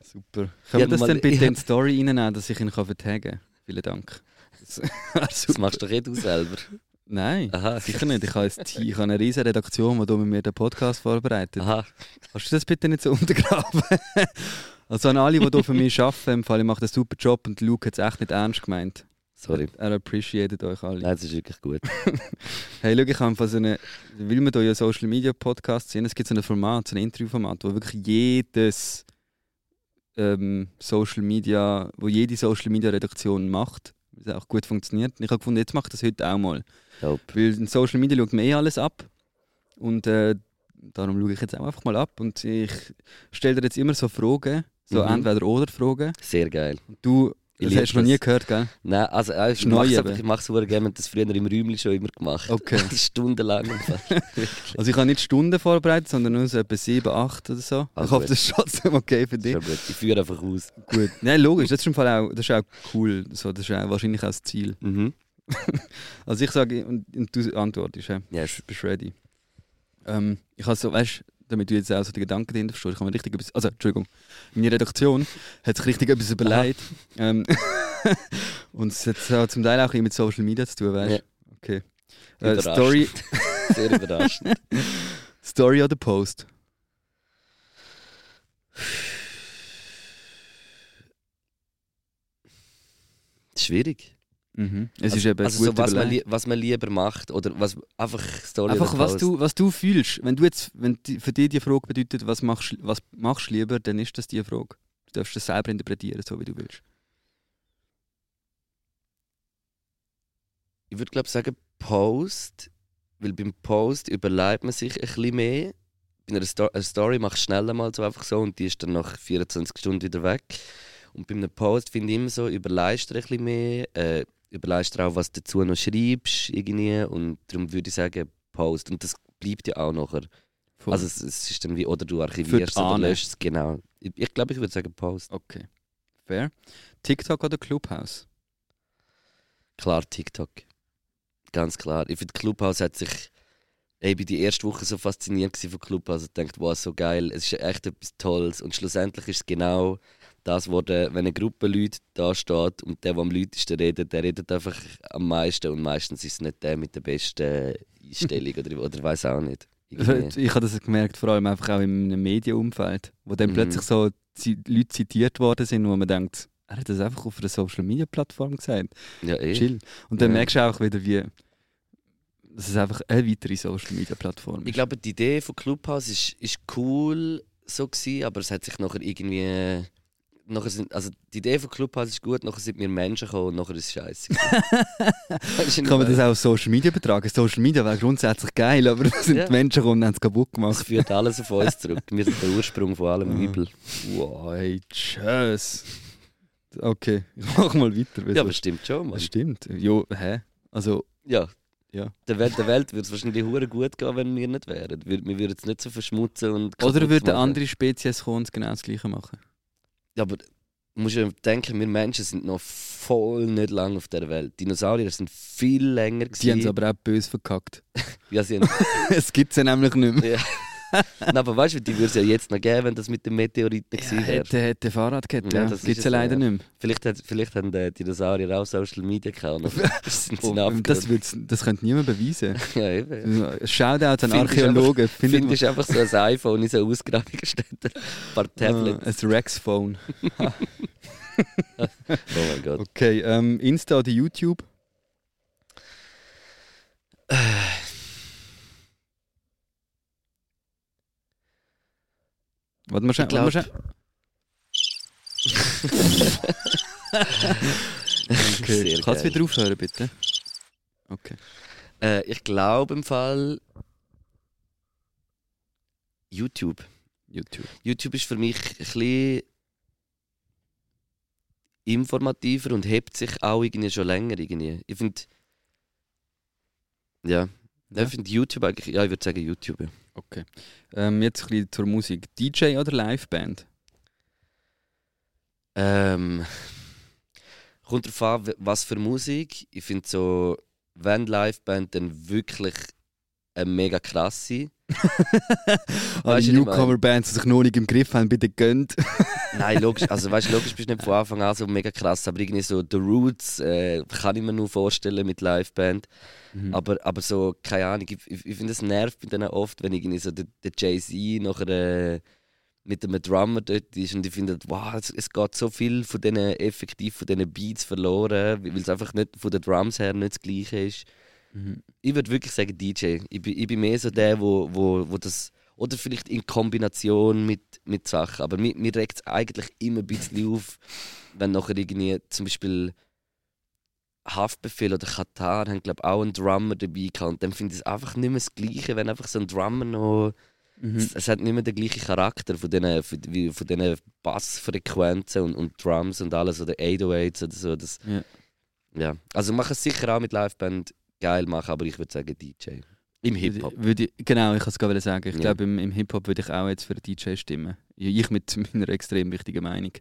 Super. Können wir hab das dann bitte in die Story reinnehmen, dass ich ihn kann vertagen kann? Vielen Dank. [LAUGHS] Das, wäre Das machst doch eh du selber. Nein, Aha. sicher nicht. Ich habe, jetzt, ich habe eine riesige Redaktion, die mit mir den Podcast vorbereitet. Aha. Kannst du das bitte nicht so [LAUGHS] untergraben? also an alle, die hier für mich arbeiten, im Fall, ich mache einen super Job und Luke hat es echt nicht ernst gemeint. Sorry. Er appreciated euch alle. Nein, das ist wirklich gut. [LAUGHS] Hey, schau, ich habe so eine, weil wir hier ja Social Media Podcast sind, es gibt so ein Format, so ein Interviewformat, wo wirklich jedes ähm, Social Media, wo jede Social Media Redaktion macht, was auch gut funktioniert. Und ich habe gefunden, jetzt mache ich das heute auch mal. Dope. Weil in Social Media schaut man eh alles ab. Und äh, darum schaue ich jetzt auch einfach mal ab. Und ich stelle dir jetzt immer so Fragen, so Mhm. Entweder-Oder-Fragen. Sehr geil. Und Du, das hast du noch nie gehört, gell? Nein, also äh, ich mache es ich mache es gerne, das früher im Räumchen schon immer gemacht. Okay. [LAUGHS] Stundenlang. [LAUGHS] Also ich habe nicht Stunden vorbereitet, sondern nur so etwa 7, 8 oder so. Ah, ich hoffe, das ist trotzdem okay für dich. Ich führe einfach aus. Gut. Nein, logisch, das ist, im Fall auch, das ist auch cool. So, das ist auch wahrscheinlich auch das Ziel. Mhm. [LAUGHS] Also ich sage, und, und du antwortest, ja. Yes. bist ready. Ähm, ich habe so, weißt damit du jetzt auch so die Gedanken dahinter verstehst, ich habe mir richtig etwas, also Entschuldigung, meine Redaktion hat sich richtig etwas überlegt. Ähm, [LAUGHS] und es hat so zum Teil auch mit Social Media zu tun, weißt du? Ja. Okay. Äh. Story, [LAUGHS] Sehr überraschend. [LAUGHS] Story oder Post? Schwierig. Mhm. Es also, ist eben also so, was, man was man lieber macht oder was einfach Story Einfach was du, was du fühlst. Wenn du jetzt, wenn die, für dich die Frage bedeutet, was machst, was machst du lieber, dann ist das die Frage. Du darfst das selber interpretieren, so wie du willst. Ich würde glaube sagen Post, weil beim Post überlegt man sich ein bisschen mehr. Bei einer Sto eine Story machst du schnell mal so einfach so und die ist dann nach 24 Stunden wieder weg. Und bei einem Post finde ich immer so, überlegst du ein bisschen mehr, äh, überlegst du auch, was du dazu noch schreibst irgendwie und darum würde ich sagen Post. Und das bleibt ja auch nachher. Voll. Also es, es ist dann wie, oder du archivierst oder löscht es, genau. Ich, ich glaube, ich würde sagen Post. okay. Fair. TikTok oder Clubhouse? Klar, TikTok. Ganz klar. Ich finde, Clubhouse hat sich. Ich bin die erste Woche so fasziniert von Clubhouse und dachte, wow, so geil, es ist echt etwas Tolles. Und schlussendlich ist es genau das, wo der, wenn eine Gruppe Leute da steht und der, der am lautesten redet, der redet einfach am meisten und meistens ist es nicht der mit der besten Einstellung [LAUGHS] oder, oder weiß auch nicht. Irgendwie. Ich habe das gemerkt, vor allem einfach auch in einem Medienumfeld, wo dann Mhm. plötzlich so Leute zitiert worden sind, wo man denkt, er hat das einfach auf einer Social Media Plattform gesagt. Ja, eh. Chill. Und dann Ja. merkst du auch wieder, wie dass es einfach eine weitere Social Media Plattform ist. Ich glaube, die Idee von Clubhouse ist, ist cool so gewesen, aber es hat sich nachher irgendwie. Nachher sind, also die Idee von Clubhouse ist gut, nachher sind wir Menschen gekommen und nachher ist es scheiße. [LAUGHS] Kann man das auch auf Social Media betragen? Social Media wäre grundsätzlich geil, aber da sind Ja. die Menschen gekommen und haben es kaputt gemacht. führt alles auf uns zurück. Wir sind der Ursprung von allem Ah. Übel. Wow, hey, tschüss. Okay, [LAUGHS] ich mach mal weiter. Ja, aber stimmt schon, Mann. stimmt. Jo, hä? Also, Ja. Ja. Der Welt, der Welt würde es wahrscheinlich hure gut gehen, wenn wir nicht wären. Wir, wir würden es nicht so verschmutzen und oder würde eine andere Spezies kommen und genau das Gleiche machen? Aber du musst ja denken, wir Menschen sind noch voll nicht lang auf der Welt. Dinosaurier sind viel länger Die haben es aber auch böse verkackt. [LAUGHS] Ja, sie haben, [LAUGHS] es gibt sie nämlich nicht mehr. ja. [LAUGHS] Nein, aber weißt du, die würde es ja jetzt noch geben, wenn das mit den Meteoriten Ja, gewesen wäre. hätte, hätte Fahrrad gehabt, Ja, ja. das gibt es es, leider ja. nicht Vielleicht, hat, vielleicht haben die Dinosaurier auch Social Media gehabt. mehr. [LAUGHS] Das, das könnte niemand beweisen. [LAUGHS] ja, eben. Shoutout an Findest Archäologen. Du findest einfach so ein iPhone in so Ausgrabungen steht. Ein paar Tablets. Ein Rex-Phone. Oh mein Gott. Okay, ähm, Insta oder YouTube? [SIGHS] Warte mal schnell, warte mal schnell. [LAUGHS] Okay, kannst du wieder aufhören, bitte? Okay. Äh, ich glaube im Fall YouTube. YouTube. YouTube ist für mich ein bisschen informativer und hebt sich auch irgendwie schon länger. Irgendwie. Ich finde. Ja. Ja. Ich finde YouTube eigentlich. Ja, ich würde sagen YouTube. Ja. Okay. Ähm, jetzt ein bisschen zur Musik. DJ oder Liveband? Ähm, kommt darauf an, was für Musik. Ich finde so, wenn Liveband, dann wirklich eine mega krasse. [LAUGHS] Ich Newcomer-Bands, die sich noch nicht im Griff haben, bitte gönnt. [LAUGHS] Nein, logisch, also weißt, logisch bist du nicht von Anfang an so mega krass, aber irgendwie so The Roots äh, kann ich mir nur vorstellen mit Liveband. Mhm. Aber, aber so, keine Ahnung, ich, ich, ich finde es nervt bei denen oft, wenn irgendwie so der, der Jay-Z nachher äh, mit einem Drummer dort ist und ich finde, wow, es, es geht so viel von diesen, effektiv von diesen Beats verloren, weil es einfach nicht von den Drums her nicht das gleiche ist. Mhm. Ich würde wirklich sagen DJ. Ich bin, ich bin mehr so der, wo, wo, wo das. Oder vielleicht in Kombination mit, mit Sachen. Aber mir, mir regt es eigentlich immer ein bisschen auf, wenn nachher irgendwie zum Beispiel Haftbefehl oder Katar haben, glaube auch einen Drummer dabei gehabt. Und dann finde ich es einfach nicht mehr das Gleiche, wenn einfach so ein Drummer noch. Mhm. Es, es hat nicht mehr den gleichen Charakter von diesen, von, diesen Bassfrequenzen und, und Drums und alles oder 808s oder so. Das, Ja. ja. Also kann es sicher auch mit Liveband geil machen, aber ich würde sagen DJ. Im Hip-Hop. Genau, ich kann es gerade sagen. Ich Ja. glaube, im, im Hip-Hop würde ich auch jetzt für den DJ stimmen. Ich mit [LAUGHS] meiner extrem wichtigen Meinung.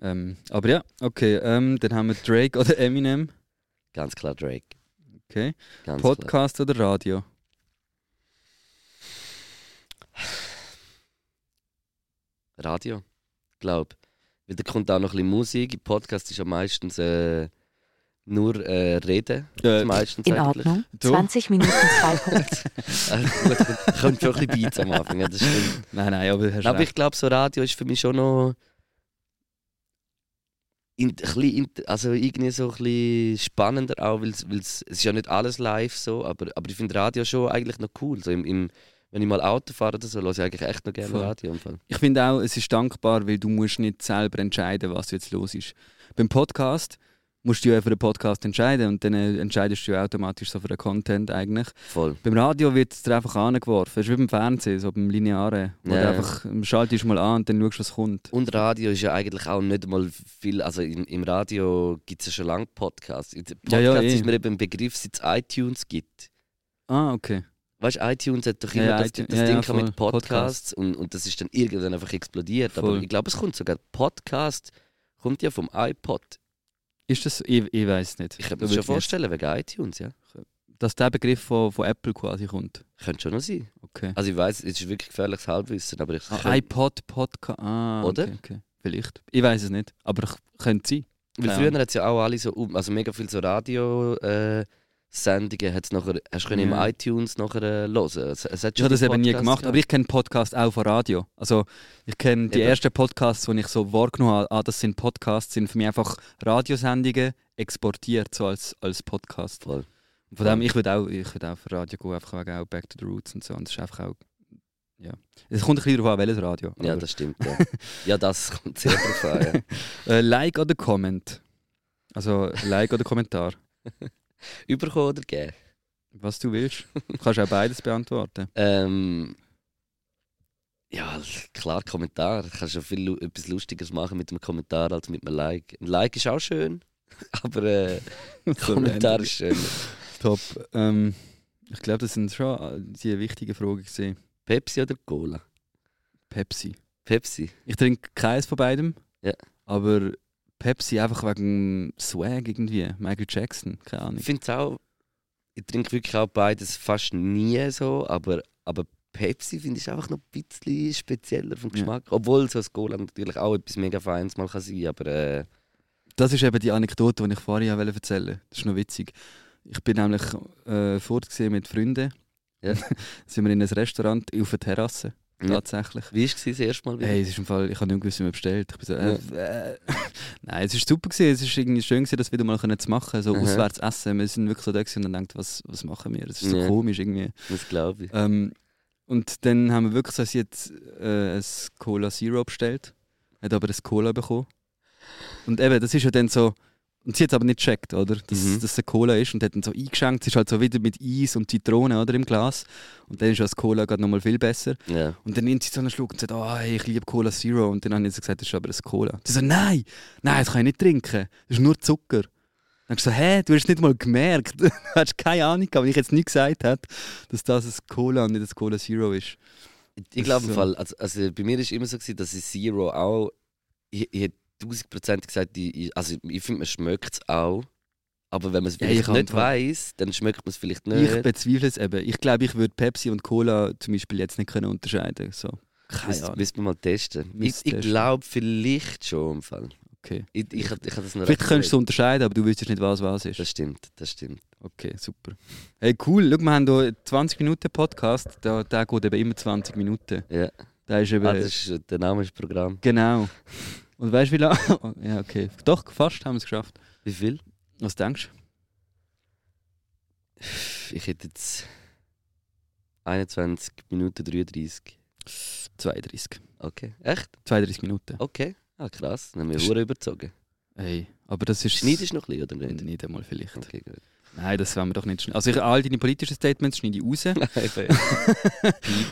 Ähm, aber ja, okay. Ähm, dann haben wir Drake oder Eminem. Ganz klar Drake. Okay. Ganz Podcast oder Radio? klar. Radio. Glaub. Weil da kommt auch noch ein bisschen Musik. Podcast ist ja meistens äh, nur äh, Reden. Äh, meistens In eigentlich. Ordnung. Du? 20 Minuten 2 [LAUGHS] Punkte. Gut. Kommt schon ein bisschen Beats am Anfang, ja, das stimmt. Nein, nein, aber hast Aber recht. ich glaube, so Radio ist für mich schon noch. In, in- also irgendwie so ein bisschen spannender auch, weil es ist ja nicht alles live so, aber, aber ich finde Radio schon eigentlich noch cool. So im, im, wenn ich mal Auto fahre oder so, höre ich eigentlich echt noch gerne Voll. Radio. Ich finde auch, es ist dankbar, weil du musst nicht selber entscheiden, was jetzt los ist. Beim Podcast musst du ja für den Podcast entscheiden und dann äh, entscheidest du ja automatisch so für den Content eigentlich. Voll. Beim Radio wird es dir einfach angeworfen. Es ist wie beim Fernsehen, so beim Linearen. Wo du einfach ähm, schaltest mal an und dann schaust, was kommt. Und Radio ist ja eigentlich auch nicht mal viel. Also im, im Radio gibt es ja schon lange Podcasts. Podcast Ja, ja, eh. ist mir eben ein Begriff, seit es iTunes gibt. Ah, okay. Weißt du, iTunes hat doch immer ja, das, das ja, Ding ja, mit. Podcasts und, und das ist dann irgendwann einfach explodiert. Aber Voll. ich glaube, es kommt sogar Podcast kommt ja vom iPod. Ist das? Ich, ich weiß nicht. Ich kann Da mir schon vorstellen, wegen iTunes, ja. Dass der Begriff von, von Apple quasi kommt. Könnte schon noch sein. Okay. Also ich weiß, es ist wirklich gefährliches Halbwissen, aber ich Ah, könnte- iPod, Podcast. Ah, Oder? Okay, okay. Vielleicht. Ich weiß es nicht. Aber ich- könnte sein. Weil früher hat es ja auch alle so, also mega viel so Radio äh, Sendungen hat's nachher, hast du Ja. im iTunes nachher äh, hören. Es, es hat Ich habe das eben nie gemacht, aber ich kenne Podcasts auch von Radio. Also ich kenne die Eben. ersten Podcasts, die ich so wahrgenommen habe, ah, das sind Podcasts, sind für mich einfach Radiosendungen exportiert so als, als Podcast. Voll. Von dem, ich würde auch, ich würd auch für Radio gehen, einfach wegen auch Back to the Roots und so. Und das ist einfach auch, ja. Es kommt ein bisschen darauf an, welches Radio. Ja, das stimmt. Ja, ja das [LAUGHS] kommt sehr drauf an. Ja. [LAUGHS] äh, like oder Comment. Also Like oder Kommentar. [LAUGHS] Überkommen oder geben? Was du willst. Du kannst auch beides beantworten. Ähm, ja, klar, Kommentar. Du kannst schon viel etwas Lustigeres machen mit einem Kommentar als mit einem Like. Ein Like ist auch schön, [LAUGHS] aber äh, [LAUGHS] ein Kommentar ist schön. Top. Ähm, ich glaube, das sind schon die wichtigen Fragen gesehen. Pepsi oder Cola? Pepsi. Pepsi. Ich trinke keins von beidem. Ja. Aber Pepsi einfach wegen Swag irgendwie. Michael Jackson, keine Ahnung. Ich finde es auch, ich trinke wirklich auch beides fast nie so, aber, aber Pepsi finde ich einfach noch ein bisschen spezieller vom Ja. Geschmack. Obwohl so ein Cola natürlich auch etwas mega Feines mal kann sein aber äh, Das ist eben die Anekdote, die ich vorhin wollte erzählen Das ist noch witzig. Ich bin nämlich äh, mit Freunden. Ja. [LAUGHS] sind wir in ein Restaurant auf der Terrasse. Tatsächlich. wie war es das erste Mal? wieder? Hey, es ist im Fall, ich habe nicht gewusst, wie man bestellt. Ich bin so, äh, äh. [LAUGHS] Nein, es ist super gewesen. Es ist irgendwie schön gewesen, das wieder mal zu machen, so Aha. auswärts essen. Wir sind wirklich so da gewesen und dann denkt, was, was machen wir? Das ist so Ja. komisch irgendwie. Das glaube ich. Ähm, und dann haben wir wirklich so, hat äh, ein Cola Zero bestellt, hat aber ein Cola bekommen. Und eben, das ist ja dann so, und sie hat es aber nicht gecheckt, oder? Dass, Mhm. dass es ein Cola ist und hat dann so eingeschenkt. Es ist halt so wieder mit Eis und Zitrone oder, im Glas. Und dann ist das Cola gerade nochmal viel besser. Ja. Und dann nimmt sie so einen Schluck und sagt, oh, hey, ich liebe Cola Zero. Und dann habe ich so gesagt, das ist aber ein Cola. Sie so, nein, nein, das kann ich nicht trinken. Das ist nur Zucker. Dann ich so, hä, du hast nicht mal gemerkt. [LAUGHS] du hast keine Ahnung wenn ich jetzt nicht gesagt hätte, dass das ein Cola und nicht ein Cola Zero ist. Ich Das glaube, im so. Fall, also, also bei mir ist immer so, gewesen, dass ich Zero auch. Ich, ich tausendprozentig gesagt, ich, ich- also ich finde, man schmeckt es auch. Aber wenn man es Ja, vielleicht ich kann nicht weiß, dann schmeckt man es vielleicht Ich nicht. bezweifle es eben. Ich glaube, ich würde Pepsi und Cola zum Beispiel jetzt nicht können unterscheiden So. Keine Müssen Ahnung. müssen wir mal testen. Ich, ich glaube, vielleicht schon im Fall. Okay. Ich, ich, ich, ich das noch Vielleicht könntest du überlegt. unterscheiden, aber du wüsstest nicht, was was ist. Das stimmt, das stimmt. Okay, super. Hey, cool. Schau, wir haben hier einen 20 Minuten Podcast. Der, der geht eben immer 20 Minuten. Ja. Der ist eben. Ah, das ist, der Name ist Programm. Genau. Und weißt du, wie lange? [LAUGHS] ja, okay. Doch, fast haben wir es geschafft. Wie viel? Was denkst Ich hätte jetzt 21 Minuten 33. du? 32. Okay. Echt? 32 Minuten. Okay. Ah, krass. Dann haben wir Sch- überzogen. Hey, aber das ist. Schneidest du noch ein bisschen, oder nicht? Nicht einmal vielleicht. Okay, gut. Nein, das wollen wir doch nicht schneiden. Also, ich, all deine politischen Statements schneide ich raus. [LAUGHS]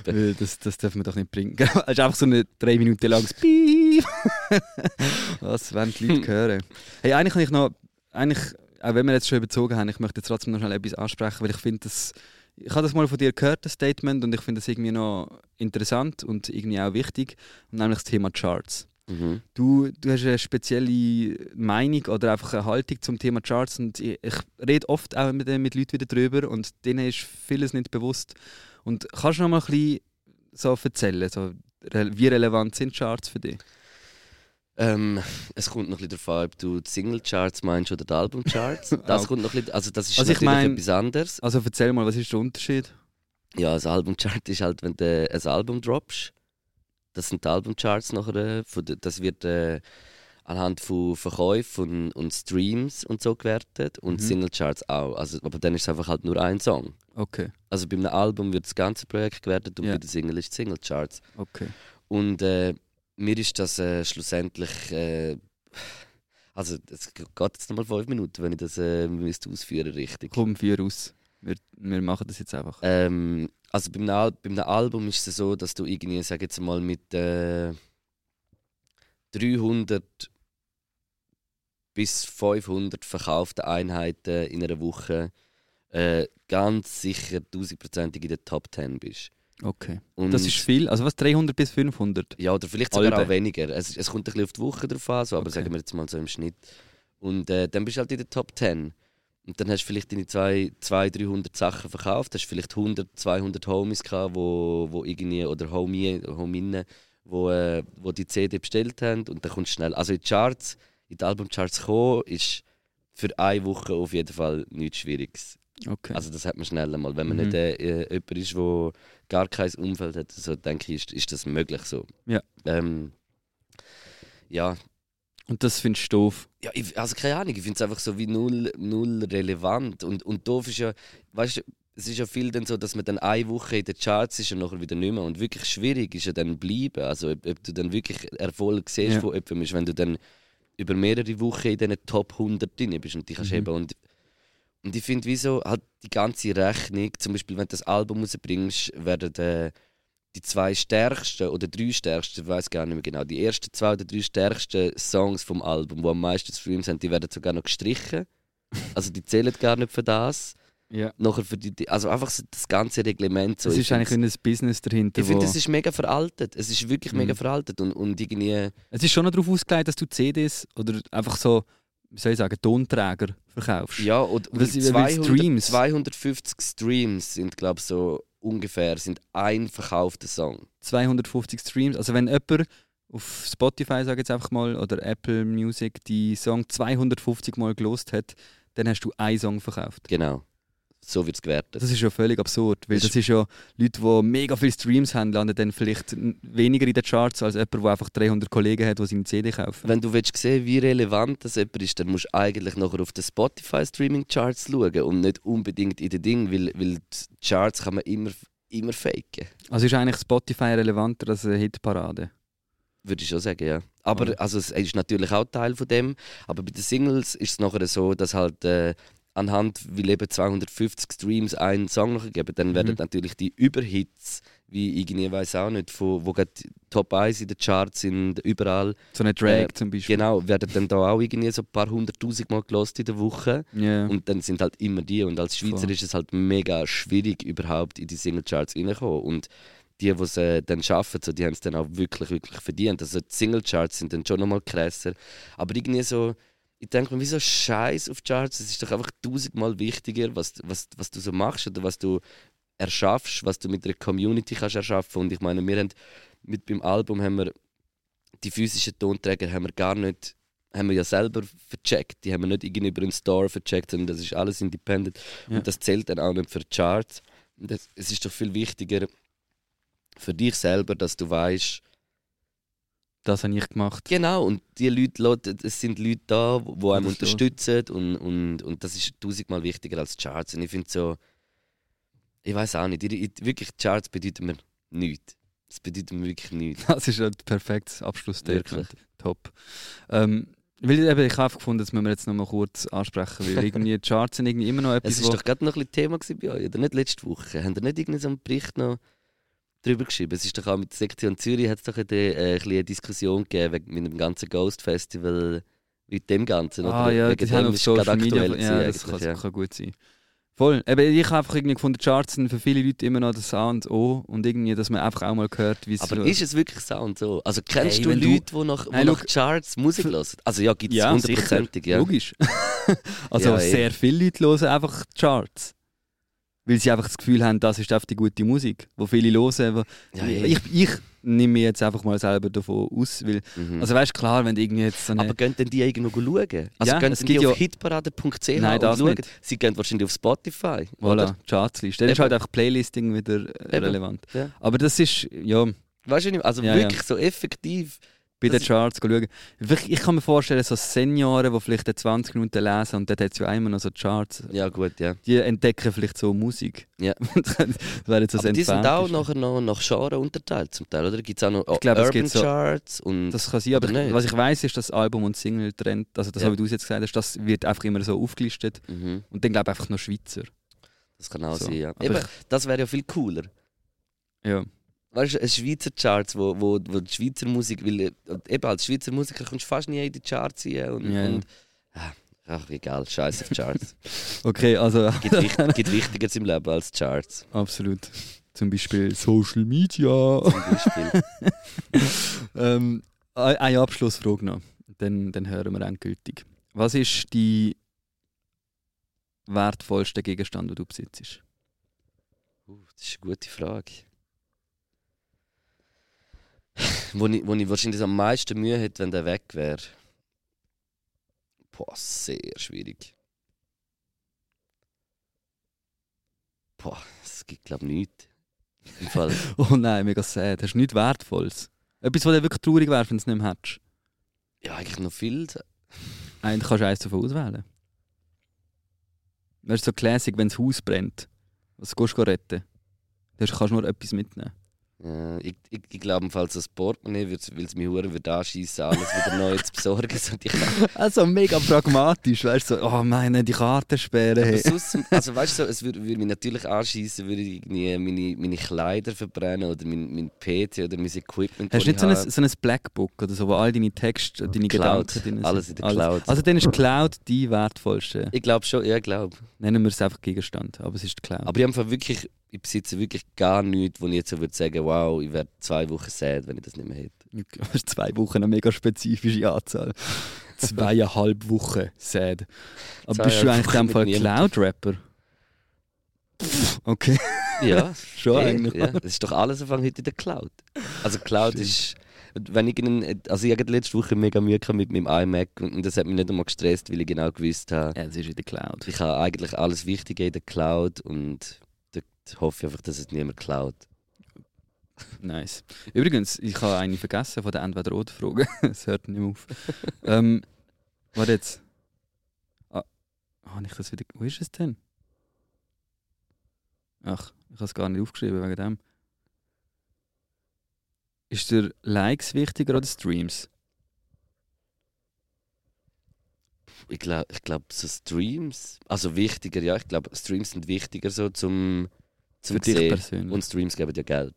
[LAUGHS] Das, das dürfen wir doch nicht bringen. Es ist einfach so ein drei Minuten langes Piep. [LAUGHS] Was wollen die Leute hören? Hey, eigentlich kann ich noch, eigentlich, auch wenn wir jetzt schon überzogen haben, ich möchte jetzt trotzdem noch schnell etwas ansprechen, weil ich finde das, ich habe das mal von dir gehört, das Statement, und ich finde das irgendwie noch interessant und irgendwie auch wichtig, nämlich das Thema Charts. Mhm. Du, du hast eine spezielle Meinung oder einfach eine Haltung zum Thema Charts und ich, ich rede oft auch mit, mit Leuten wieder drüber und denen ist vieles nicht bewusst. Und kannst du noch mal ein bisschen so erzählen, so, wie relevant sind Charts für dich? Ähm, es kommt noch ein bisschen darauf an, ob du die Single-Charts meinst oder die Album-Charts. [LAUGHS] Das kommt noch ein bisschen, also das ist Also ich natürlich mein- etwas anderes. Also erzähl mal, was ist der Unterschied? Ja, ein Album-Chart ist halt, wenn du ein Album droppst. Das sind die Album-Charts nachher. das wird äh, anhand von Verkäufen und, und Streams und so gewertet. Und Mhm. Single-Charts auch. Also, aber dann ist es einfach halt nur ein Song. Okay, Also bei einem Album wird das ganze Projekt gewertet und Ja. bei der Single ist Single-Charts. okay. Und äh, mir ist das äh, schlussendlich. Äh, also, es geht jetzt nochmal fünf Minuten, wenn ich das äh, müsste ausführen richtig. Komm, vier aus. Wir, wir machen das jetzt einfach. Ähm, also beim, Al beim Album ist es so, dass du irgendwie, sag jetzt mal, mit äh, 300 bis 500 verkauften Einheiten in einer Woche äh, ganz sicher tausendprozentig in der Top 10 bist. Okay. Und Das ist viel. Also was, 300 bis 500? ja, oder vielleicht sogar Alben. auch weniger. Es, es kommt ein bisschen auf die Woche drauf an, so, aber Okay. sagen wir jetzt mal so im Schnitt. Und äh, dann bist du halt in der Top 10. Und dann hast du vielleicht deine 200, 300 Sachen verkauft, hast vielleicht 100, 200 Homies gehabt, wo, wo irgendwie, oder Homie, Hominnen, wo, äh, wo die CD bestellt haben und dann kommst du schnell. Also in die Charts, in die Albumcharts kommen, ist für eine Woche auf jeden Fall nichts Schwieriges. Okay. Also das hat man schnell mal. Wenn man Mhm. nicht äh, äh, jemand ist, der gar kein Umfeld hat, so denke ich, ist, ist das möglich so. Ja. Ähm, ja, Und das findest du doof. ja, ich, also keine Ahnung, ich finde es einfach so wie null, null relevant. Und, und doof ist ja, weißt du, es ist ja viel dann so, dass man dann eine Woche in den Charts ist und nachher wieder nicht mehr. Und wirklich schwierig ist ja dann bleiben. Also ob, ob du dann wirklich Erfolg siehst Ja. von jemandem, ist, wenn du dann über mehrere Wochen in diesen Top 100 drin bist und dich kannst Mhm. heben. Und, und ich finde, wieso halt die ganze Rechnung, zum Beispiel wenn du das Album rausbringst, werden äh, die zwei stärksten oder drei stärksten, ich weiß gar nicht mehr genau, die ersten zwei oder drei stärksten Songs vom Album, die am meisten Streams haben, die werden sogar noch gestrichen. Also die zählen gar nicht für das. Ja. Nachher für die, also einfach so das ganze Reglement. So. Es ist eigentlich ein Business dahinter. ich finde, es ist mega veraltet. Es ist wirklich Mhm. mega veraltet und, und irgendwie... Es ist schon noch darauf ausgelegt, dass du CDs oder einfach so, wie soll ich sagen, Tonträger verkaufst. Ja, und, und Das die ist- weil 200, Streams. 250 Streams sind, glaube ich, so ungefähr sind ein verkaufter Song. 250 Streams. Also wenn jemand auf Spotify, sage ich jetzt einfach mal, oder Apple Music die Song 250 Mal gelost hat, dann hast du einen Song verkauft. Genau. So wird es gewertet. Das ist ja völlig absurd, weil Das das ist ja Leute, die mega viele Streams haben, landen dann vielleicht weniger in den Charts als jemand, der einfach 300 Kollegen hat, die seine CD kaufen. Wenn du willst sehen wie relevant das jemand ist, dann musst du eigentlich nachher auf den Spotify Streaming Charts schauen und nicht unbedingt in den Ding, weil, weil die Charts kann man immer, immer faken. Also ist eigentlich Spotify relevanter als eine Hitparade. Würde ich schon sagen, ja. Aber also, es ist natürlich auch Teil von dem. Aber bei den Singles ist es nachher so, dass halt äh, anhand, wie eben 250 Streams einen Song noch geben, dann werden Mhm. natürlich die Überhits, wie irgendwie weiß auch nicht, von, wo gerade Top 1 in den Charts sind, überall, So eine Drag Äh, zum Beispiel. genau, werden dann da auch irgendwie so ein paar hunderttausend Mal gelost in der Woche. Ja. Und dann sind halt immer die. Und als Schweizer Voll. ist es halt mega schwierig, überhaupt in die Singlecharts reinzukommen. Und die, die es äh, dann schaffen, so, die haben es dann auch wirklich, wirklich verdient. Also die Singlecharts sind dann schon nochmal krasser. Aber irgendwie so, ich denke mir, wieso Scheiß auf Charts? Es ist doch einfach tausendmal wichtiger, was, was, was du so machst oder was du erschaffst, was du mit der Community kannst erschaffen. Und ich meine, wir haben mit beim Album haben wir die physischen Tonträger haben wir gar nicht haben wir ja selber vercheckt. Die haben wir nicht irgendwie über einen Store vercheckt, sondern das ist alles independent. Ja. Und das zählt dann auch nicht für Charts. Das, es ist doch viel wichtiger für dich selber, dass du weißt, Das habe ich gemacht. genau, und die Leute, es sind Leute da, die einem das unterstützen und, und, und das ist tausendmal wichtiger als Charts. Und ich finde so, ich weiß auch nicht, ich, ich, wirklich Charts bedeuten mir nichts. Das bedeutet mir wirklich nichts. Das ist ein perfektes Abschlussstatement. Top. Ähm, weil eben, ich habe einfach gefunden, das müssen wir jetzt noch mal kurz ansprechen, weil irgendwie die Charts sind irgendwie immer noch [LAUGHS] etwas, Es war doch gerade noch ein Thema bei euch, oder nicht letzte Woche? Habt ihr nicht irgendwie so einen Bericht noch drüber geschrieben? Es ist doch auch mit der Sektion Zürich hat es doch eine, äh, eine Diskussion gegeben wegen mit dem ganzen Ghost Festival, mit dem Ganzen. Ah oder? ja, Wegen die haben ist gerade aktuell Ja, das kann, ja. kann gut sein. Voll. Eben, ich habe einfach irgendwie gefunden, Charts sind für viele Leute immer noch das A und O und irgendwie, dass man einfach auch mal hört, wie es Aber so- ist es wirklich so und so? Also kennst Hey, du Leute, die nach, Nein, nach Charts Musik hören? Also ja, gibt es Ja, hundertprozentig, ja. Logisch. [LAUGHS] also Ja, eh. sehr viele Leute hören einfach Charts. Weil sie einfach das Gefühl haben, das ist einfach die gute Musik, wo viele hören. Wo Ja, eh. ich, ich nehme mich jetzt einfach mal selber davon aus, weil, Mhm. also weißt klar, wenn irgendwie jetzt so aber gehen denn die irgendwo schauen? Also Ja, gehen es die ja- auf hitparade.ch Nein, das schauen? nicht. Sie gehen wahrscheinlich auf Spotify, oder? Voilà, Chartsliste. Dann ist halt einfach Playlisting wieder Eben. relevant. Ja. Aber das ist, ja, Weißt du nicht? Also Ja, ja. wirklich so effektiv. Bei den Charts schauen. Wirklich, Ich kann mir vorstellen, so Senioren, die vielleicht 20 Minuten lesen und dort hat es ja einmal noch so Charts, Ja gut, ja. die entdecken vielleicht so Musik. Ja. das wäre jetzt so Aber die sind auch nachher noch nach Genre unterteilt zum Teil, oder? Gibt es auch noch Ich glaube, es Urban so- Charts und Das kann sein, aber ich, was ich weiß, ist, dass Album und Single Trend, also das Ja. habe du jetzt gesagt hast, das wird einfach immer so aufgelistet mhm. und dann glaube ich einfach nur Schweizer. das kann auch So. sein, ja. Aber Eben, ich- das wäre ja viel cooler. Ja. Weißt du, Schweizer Charts, wo, wo, wo die Schweizer Musik, weil eben als Schweizer Musiker kommst du fast nie in die Charts rein und, ja. und ah, ach egal, scheiß auf Charts. [LAUGHS] Okay, also [LAUGHS] gibt, wicht, gibt Wichtigeres im Leben als Charts. absolut. Zum Beispiel Social Media. Zum Beispiel. [LAUGHS] ähm, eine Abschlussfrage noch, dann, dann hören wir endgültig. Was ist die wertvollste Gegenstand, den du besitzt? Uh, das ist eine gute Frage. Wo, ich, wo ich wahrscheinlich am meisten Mühe hätte, wenn der weg wäre. Boah, sehr schwierig. Boah, es gibt glaube ich nichts. Im Fall. [LAUGHS] Oh nein, mega sad. Hast du nichts Wertvolles? Etwas, was dir wirklich traurig wäre, wenn du es nicht mehr hättest? Ja, eigentlich noch viel. Eigentlich kannst du eins davon auswählen. Das ist so Classic, wenn das Haus brennt. Was gehst du retten? Dann kannst du nur etwas mitnehmen. Ja, ich, ich, ich glaube, falls das Portemonnaie, weil es mich hure wird anschießen, alles wieder neu zu besorgen. So die [LAUGHS] Also mega pragmatisch, weißt du, so, oh meine, die Kartensperre. Aber Hey. sonst, also weißt du, so, es würde, würde mich natürlich anschießen, würde ich irgendwie meine, meine Kleider verbrennen oder mein, mein PC oder mein Equipment. Hast du nicht so ein, so ein Blackbook oder so, wo all deine Texte, deine Cloud. Gedanken drin sind? Alles in der Cloud. Also dann ist Cloud die wertvollste. Ich glaube schon, ja, ich glaube. Nennen wir es einfach Gegenstand, aber es ist die Cloud. Aber ich, habe wirklich, ich besitze wirklich gar nichts, wo ich jetzt so würde sagen, wow, ich wäre zwei Wochen sad, wenn ich das nicht mehr hätte. Okay, [LAUGHS] zwei Wochen eine mega spezifische Anzahl. Zweieinhalb Wochen, sad. Aber bist du eigentlich in dem Fall. Cloud-Rapper? Okay, Ja, [LAUGHS] schon eh, eigentlich. ja, das ist doch alles Anfang heute in der Cloud. Also Cloud Stimmt. ist, wenn ich einen, also ich hatte letzte Woche mega Mühe mit meinem iMac und das hat mich nicht einmal gestresst, weil ich genau gewusst habe, Ja, es ist in der Cloud. ich habe eigentlich alles Wichtige in der Cloud und dort hoffe ich einfach, dass es niemand klaut. Nice. Übrigens, ich habe eine vergessen von den Entweder-Oder-Fragen. [LAUGHS] Es hört nicht mehr auf. ähm, warte jetzt. Ah, habe ich das wieder. Wo ist es denn? Ach, ich habe es gar nicht aufgeschrieben wegen dem. Ist dir Likes wichtiger oder Streams? Ich glaube, ich glaub, so Streams, also wichtiger, ja, ich glaube, Streams sind wichtiger so zum, zum Für dich sehen. persönlich. Und Streams geben ja Geld.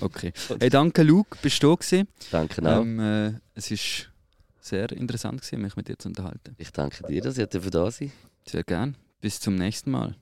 Okay. Hey, danke Luke, bist du da gewesen? Danke auch. Ähm, äh, es war sehr interessant, gewesen, mich mit dir zu unterhalten. Ich danke dir, dass ihr dafür da seid. Sehr gern. Bis zum nächsten Mal.